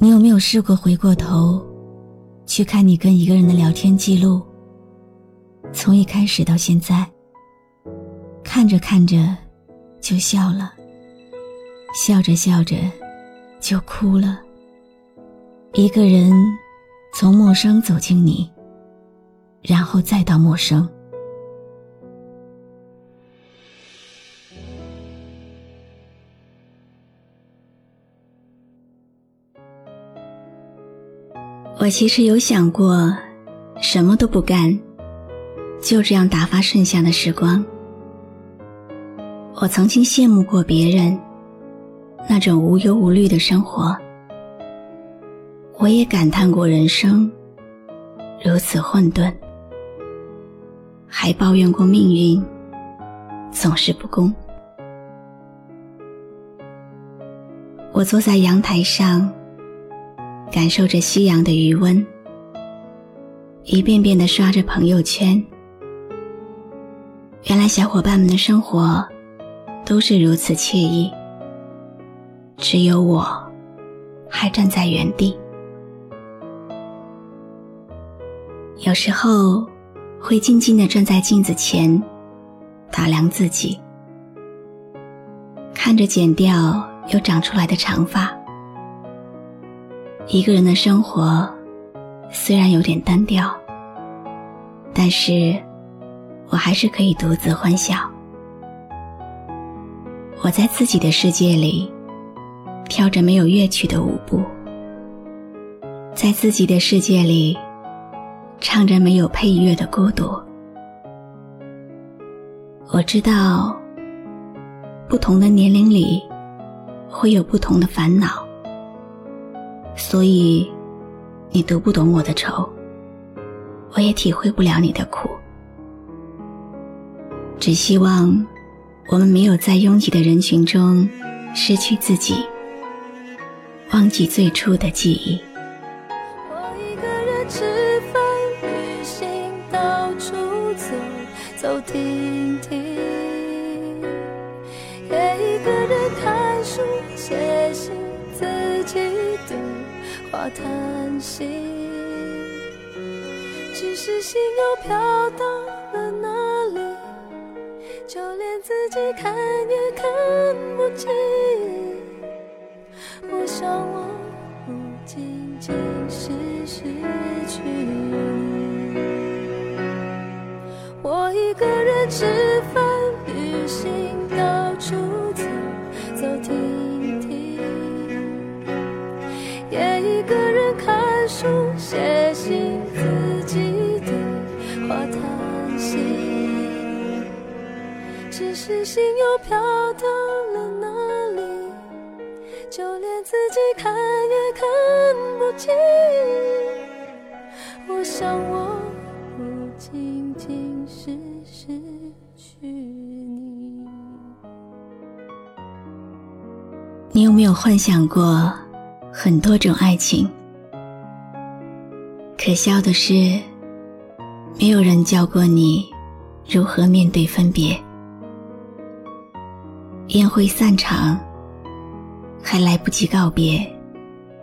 你有没有试过回过头，去看你跟一个人的聊天记录？从一开始到现在，看着看着就笑了，笑着笑着就哭了。一个人从陌生走进你，然后再到陌生。我其实有想过，什么都不干，就这样打发剩下的时光。我曾经羡慕过别人那种无忧无虑的生活，我也感叹过人生如此混沌，还抱怨过命运总是不公。我坐在阳台上。感受着夕阳的余温，一遍遍的刷着朋友圈。原来小伙伴们的生活都是如此惬意，只有我还站在原地。有时候会静静的站在镜子前，打量自己，看着剪掉又长出来的长发。一个人的生活虽然有点单调，但是我还是可以独自欢笑。我在自己的世界里跳着没有乐曲的舞步，在自己的世界里唱着没有配乐的孤独。我知道，不同的年龄里会有不同的烦恼。所以，你读不懂我的愁，我也体会不了你的苦。只希望我们没有在拥挤的人群中失去自己，忘记最初的记忆。我一个人吃饭、旅行，到处走走停停，也一个人看书、写，话叹息，只是心又飘到了哪里？就连自己看也看不清。我想，我不仅仅是失去你。我一个人吃只是心又飘到了哪里？就连自己看也看不清。我想，我不仅仅是失去你。你有没有幻想过很多种爱情？可笑的是，没有人教过你如何面对分别。宴会散场，还来不及告别，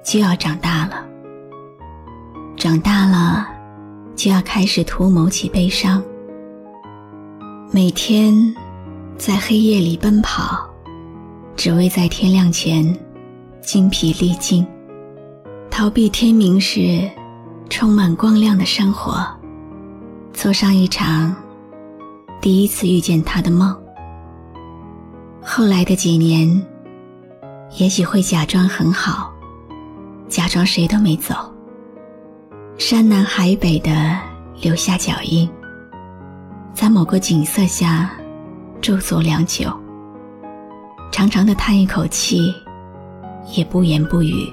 就要长大了。长大了，就要开始图谋起悲伤。每天在黑夜里奔跑，只为在天亮前精疲力尽，逃避天明时充满光亮的生活，做上一场第一次遇见他的梦。后来的几年，也许会假装很好，假装谁都没走，山南海北的留下脚印，在某个景色下驻足良久，长长的叹一口气，也不言不语，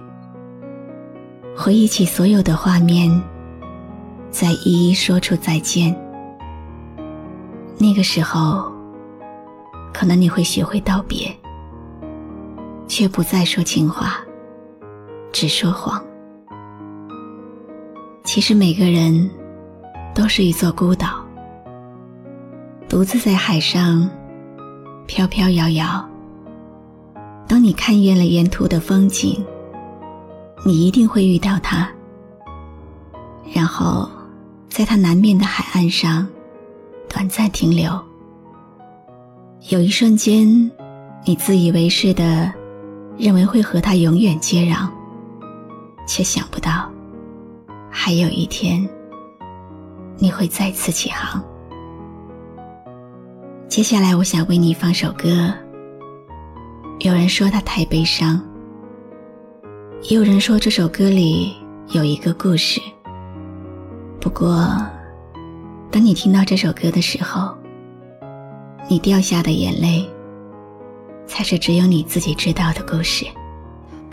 回忆起所有的画面，再一一说出再见。那个时候。可能你会学会道别，却不再说情话，只说谎。其实每个人都是一座孤岛，独自在海上飘飘摇摇。当你看厌了沿途的风景，你一定会遇到他，然后在他南面的海岸上短暂停留。有一瞬间，你自以为是的认为会和他永远接壤，却想不到，还有一天你会再次起航。接下来，我想为你放首歌。有人说它太悲伤，也有人说这首歌里有一个故事。不过，当你听到这首歌的时候，你掉下的眼泪，才是只有你自己知道的故事。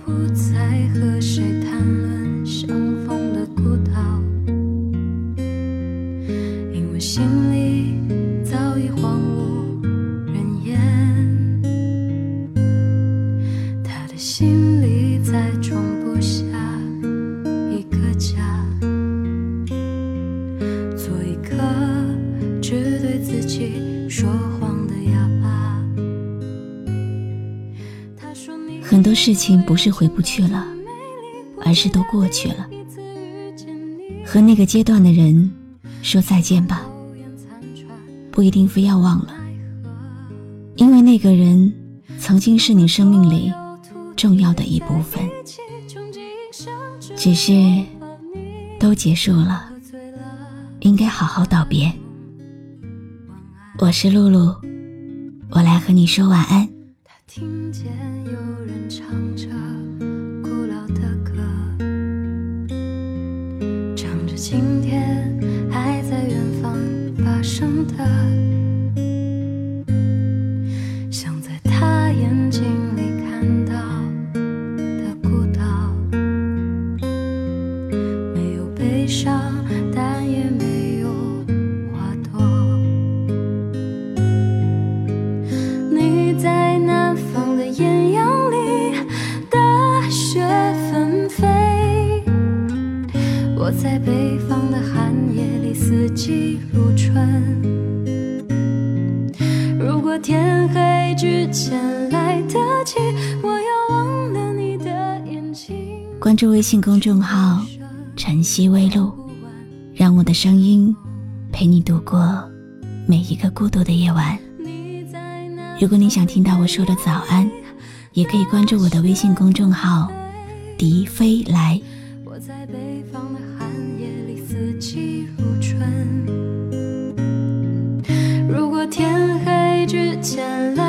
不再和谁谈论相逢的孤岛，因为心里早已荒无人烟。他的心情不是回不去了，而是都过去了。和那个阶段的人说再见吧，不一定非要忘了，因为那个人曾经是你生命里重要的一部分。只是都结束了，应该好好道别。我是露露，我来和你说晚安。听见有人唱着古老的歌，唱着今天在北方的寒夜里，四季如春。如果天黑之前来得及，我要忘了你的眼睛。关注微信公众号“晨曦微露”，让我的声音陪你度过每一个孤独的夜晚。如果你想听到我说的早安，也可以关注我的微信公众号“笛飞来”。季如春如果天黑之前来